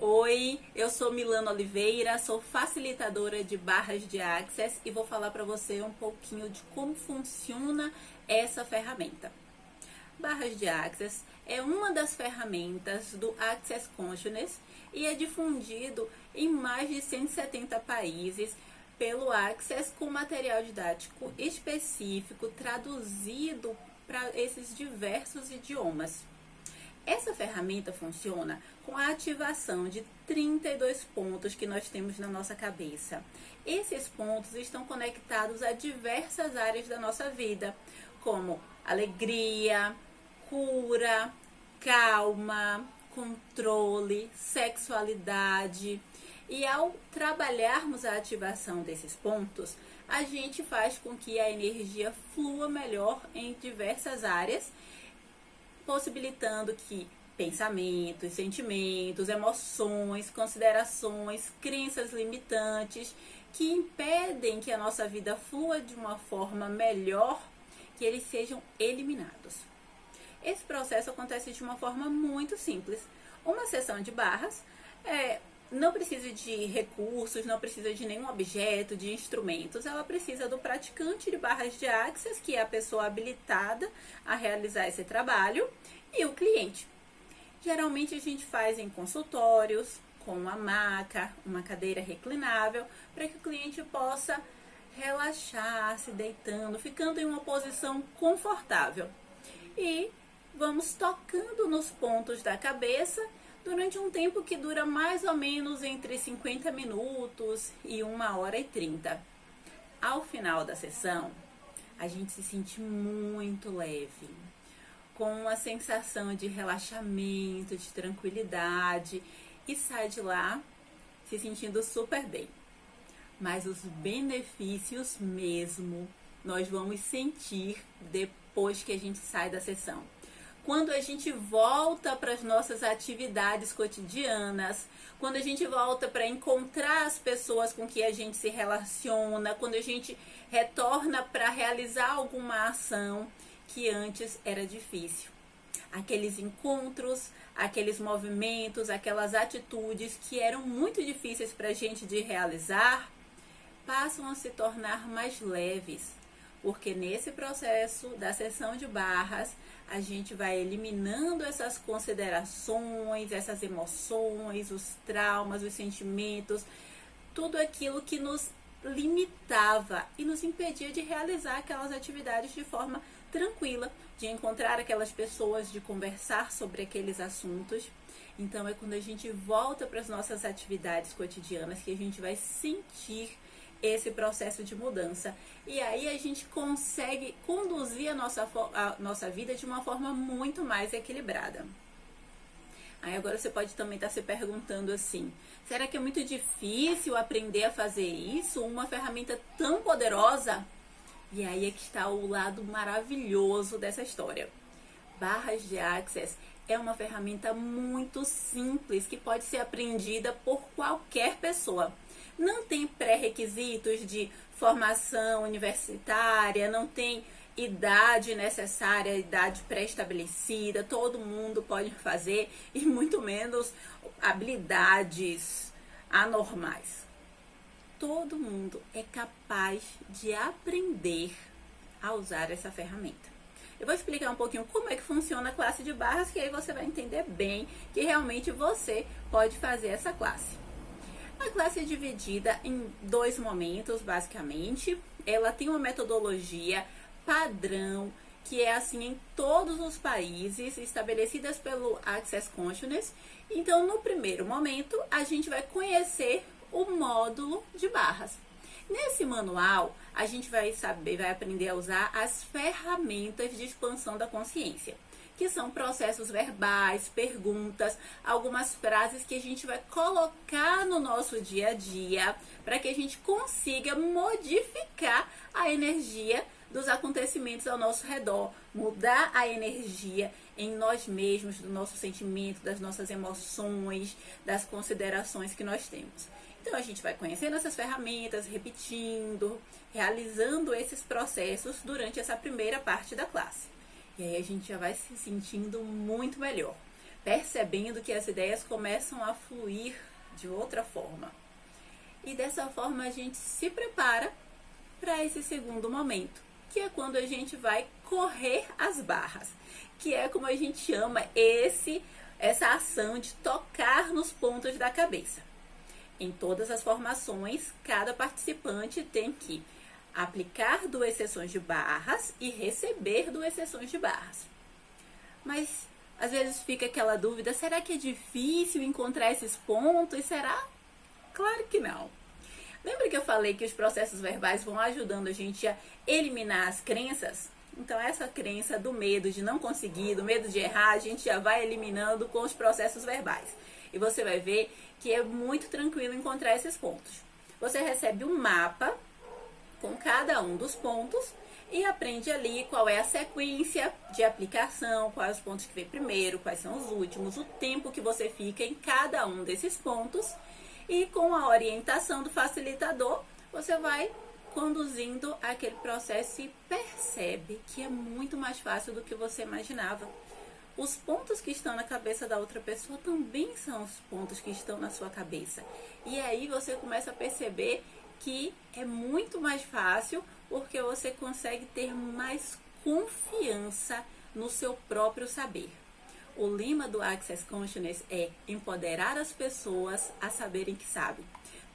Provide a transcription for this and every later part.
Oi, eu sou Milana Oliveira, sou facilitadora de barras de Access e vou falar para você um pouquinho de como funciona essa ferramenta. Barras de Access é uma das ferramentas do Access Consciousness e é difundido em mais de 170 países pelo Access com material didático específico traduzido para esses diversos idiomas. Essa ferramenta funciona com a ativação de 32 pontos que nós temos na nossa cabeça. Esses pontos estão conectados a diversas áreas da nossa vida, como alegria, cura, calma, controle, sexualidade. E ao trabalharmos a ativação desses pontos, a gente faz com que a energia flua melhor em diversas áreas possibilitando que pensamentos, sentimentos, emoções, considerações, crenças limitantes que impedem que a nossa vida flua de uma forma melhor, que eles sejam eliminados. Esse processo acontece de uma forma muito simples. Uma sessão de barras é, não precisa de recursos, não precisa de nenhum objeto, de instrumentos. Ela precisa do praticante de barras de axis, que é a pessoa habilitada a realizar esse trabalho, e o cliente. Geralmente a gente faz em consultórios, com uma maca, uma cadeira reclinável, para que o cliente possa relaxar, se deitando, ficando em uma posição confortável. E vamos tocando nos pontos da cabeça durante um tempo que dura mais ou menos entre 50 minutos e 1 hora e 30. Ao final da sessão, a gente se sente muito leve, com uma sensação de relaxamento, de tranquilidade e sai de lá se sentindo super bem. Mas os benefícios mesmo nós vamos sentir depois que a gente sai da sessão quando a gente volta para as nossas atividades cotidianas, quando a gente volta para encontrar as pessoas com que a gente se relaciona, quando a gente retorna para realizar alguma ação que antes era difícil. Aqueles encontros, aqueles movimentos, aquelas atitudes que eram muito difíceis para a gente de realizar, passam a se tornar mais leves, porque nesse processo da sessão de barras, a gente vai eliminando essas considerações, essas emoções, os traumas, os sentimentos, tudo aquilo que nos limitava e nos impedia de realizar aquelas atividades de forma tranquila, de encontrar aquelas pessoas, de conversar sobre aqueles assuntos. Então é quando a gente volta para as nossas atividades cotidianas que a gente vai sentir esse processo de mudança. E aí a gente consegue conduzir a nossa, a nossa vida de uma forma muito mais equilibrada. Aí agora você pode também estar se perguntando assim: será que é muito difícil aprender a fazer isso? Uma ferramenta tão poderosa? E aí é que está o lado maravilhoso dessa história. Barras de Access é uma ferramenta muito simples que pode ser aprendida por qualquer pessoa não tem pré-requisitos de formação universitária, não tem idade necessária, idade pré-estabelecida, todo mundo pode fazer e muito menos habilidades anormais. Todo mundo é capaz de aprender a usar essa ferramenta. Eu vou explicar um pouquinho como é que funciona a classe de barras, que aí você vai entender bem que realmente você pode fazer essa classe. A classe é dividida em dois momentos, basicamente. Ela tem uma metodologia padrão que é assim em todos os países, estabelecidas pelo Access Consciousness. Então, no primeiro momento, a gente vai conhecer o módulo de barras. Nesse manual, a gente vai saber, vai aprender a usar as ferramentas de expansão da consciência que são processos verbais, perguntas, algumas frases que a gente vai colocar no nosso dia a dia para que a gente consiga modificar a energia dos acontecimentos ao nosso redor, mudar a energia em nós mesmos, do nosso sentimento, das nossas emoções, das considerações que nós temos. Então a gente vai conhecendo essas ferramentas, repetindo, realizando esses processos durante essa primeira parte da classe. E aí a gente já vai se sentindo muito melhor. percebendo que as ideias começam a fluir de outra forma. E dessa forma a gente se prepara para esse segundo momento, que é quando a gente vai correr as barras, que é como a gente chama esse essa ação de tocar nos pontos da cabeça. Em todas as formações, cada participante tem que aplicar duas sessões de barras e receber duas sessões de barras. Mas às vezes fica aquela dúvida: será que é difícil encontrar esses pontos? Será? Claro que não. Lembra que eu falei que os processos verbais vão ajudando a gente a eliminar as crenças? Então, essa crença do medo de não conseguir, do medo de errar, a gente já vai eliminando com os processos verbais. E você vai ver que é muito tranquilo encontrar esses pontos. Você recebe um mapa com cada um dos pontos e aprende ali qual é a sequência de aplicação, quais os pontos que vem primeiro, quais são os últimos, o tempo que você fica em cada um desses pontos. E com a orientação do facilitador, você vai conduzindo aquele processo e percebe que é muito mais fácil do que você imaginava. Os pontos que estão na cabeça da outra pessoa também são os pontos que estão na sua cabeça. E aí você começa a perceber que é muito mais fácil porque você consegue ter mais confiança no seu próprio saber. O lema do Access Consciousness é empoderar as pessoas a saberem que sabem.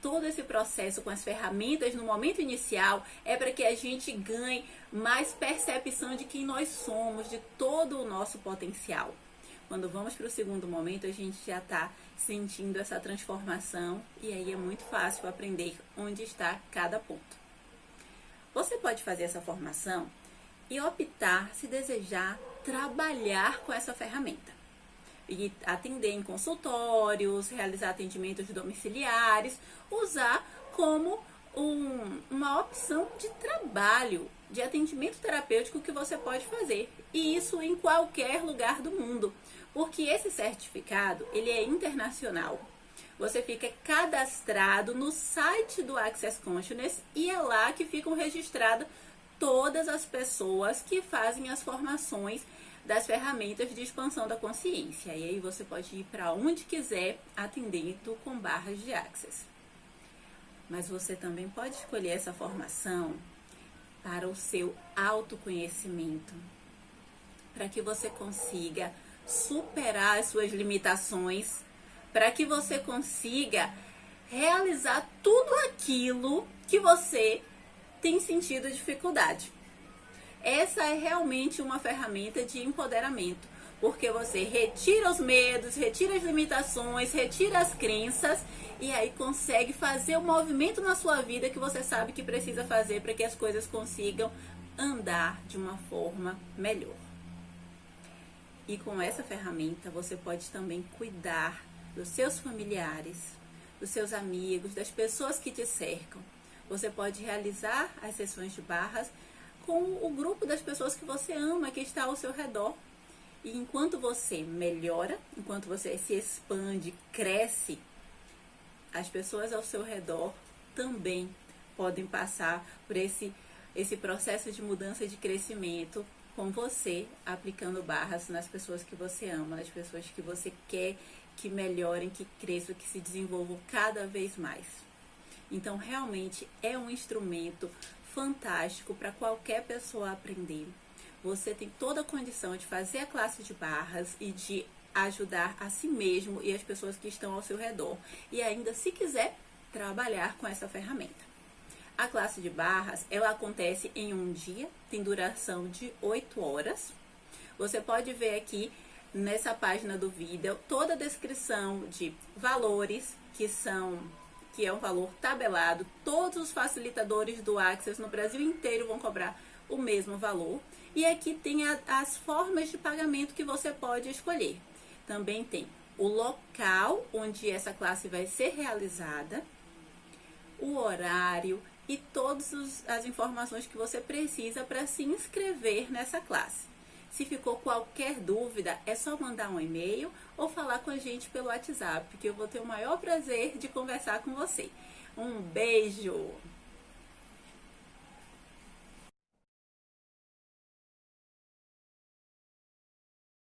Todo esse processo com as ferramentas no momento inicial é para que a gente ganhe mais percepção de quem nós somos, de todo o nosso potencial. Quando vamos para o segundo momento, a gente já está sentindo essa transformação e aí é muito fácil aprender onde está cada ponto. Você pode fazer essa formação e optar, se desejar, trabalhar com essa ferramenta. E atender em consultórios, realizar atendimentos domiciliares, usar como um, uma opção de trabalho, de atendimento terapêutico que você pode fazer. E isso em qualquer lugar do mundo. Porque esse certificado, ele é internacional. Você fica cadastrado no site do Access Consciousness e é lá que ficam registradas todas as pessoas que fazem as formações das ferramentas de expansão da consciência. E aí você pode ir para onde quiser atendendo com barras de Access. Mas você também pode escolher essa formação para o seu autoconhecimento, para que você consiga superar as suas limitações, para que você consiga realizar tudo aquilo que você tem sentido dificuldade. Essa é realmente uma ferramenta de empoderamento, porque você retira os medos, retira as limitações, retira as crenças e aí consegue fazer o movimento na sua vida que você sabe que precisa fazer para que as coisas consigam andar de uma forma melhor. E com essa ferramenta você pode também cuidar dos seus familiares, dos seus amigos, das pessoas que te cercam. Você pode realizar as sessões de barras com o grupo das pessoas que você ama, que está ao seu redor. E enquanto você melhora, enquanto você se expande, cresce, as pessoas ao seu redor também podem passar por esse, esse processo de mudança de crescimento com você, aplicando barras nas pessoas que você ama, nas pessoas que você quer que melhorem, que cresçam, que se desenvolvam cada vez mais. Então, realmente é um instrumento fantástico para qualquer pessoa aprender. Você tem toda a condição de fazer a classe de barras e de ajudar a si mesmo e as pessoas que estão ao seu redor. E ainda, se quiser, trabalhar com essa ferramenta. A classe de barras, ela acontece em um dia, tem duração de 8 horas. Você pode ver aqui nessa página do vídeo toda a descrição de valores que são que é um valor tabelado. Todos os facilitadores do Access no Brasil inteiro vão cobrar o mesmo valor. E aqui tem a, as formas de pagamento que você pode escolher. Também tem o local onde essa classe vai ser realizada, o horário e todas as informações que você precisa para se inscrever nessa classe. Se ficou qualquer dúvida, é só mandar um e-mail ou falar com a gente pelo WhatsApp, que eu vou ter o maior prazer de conversar com você. Um beijo!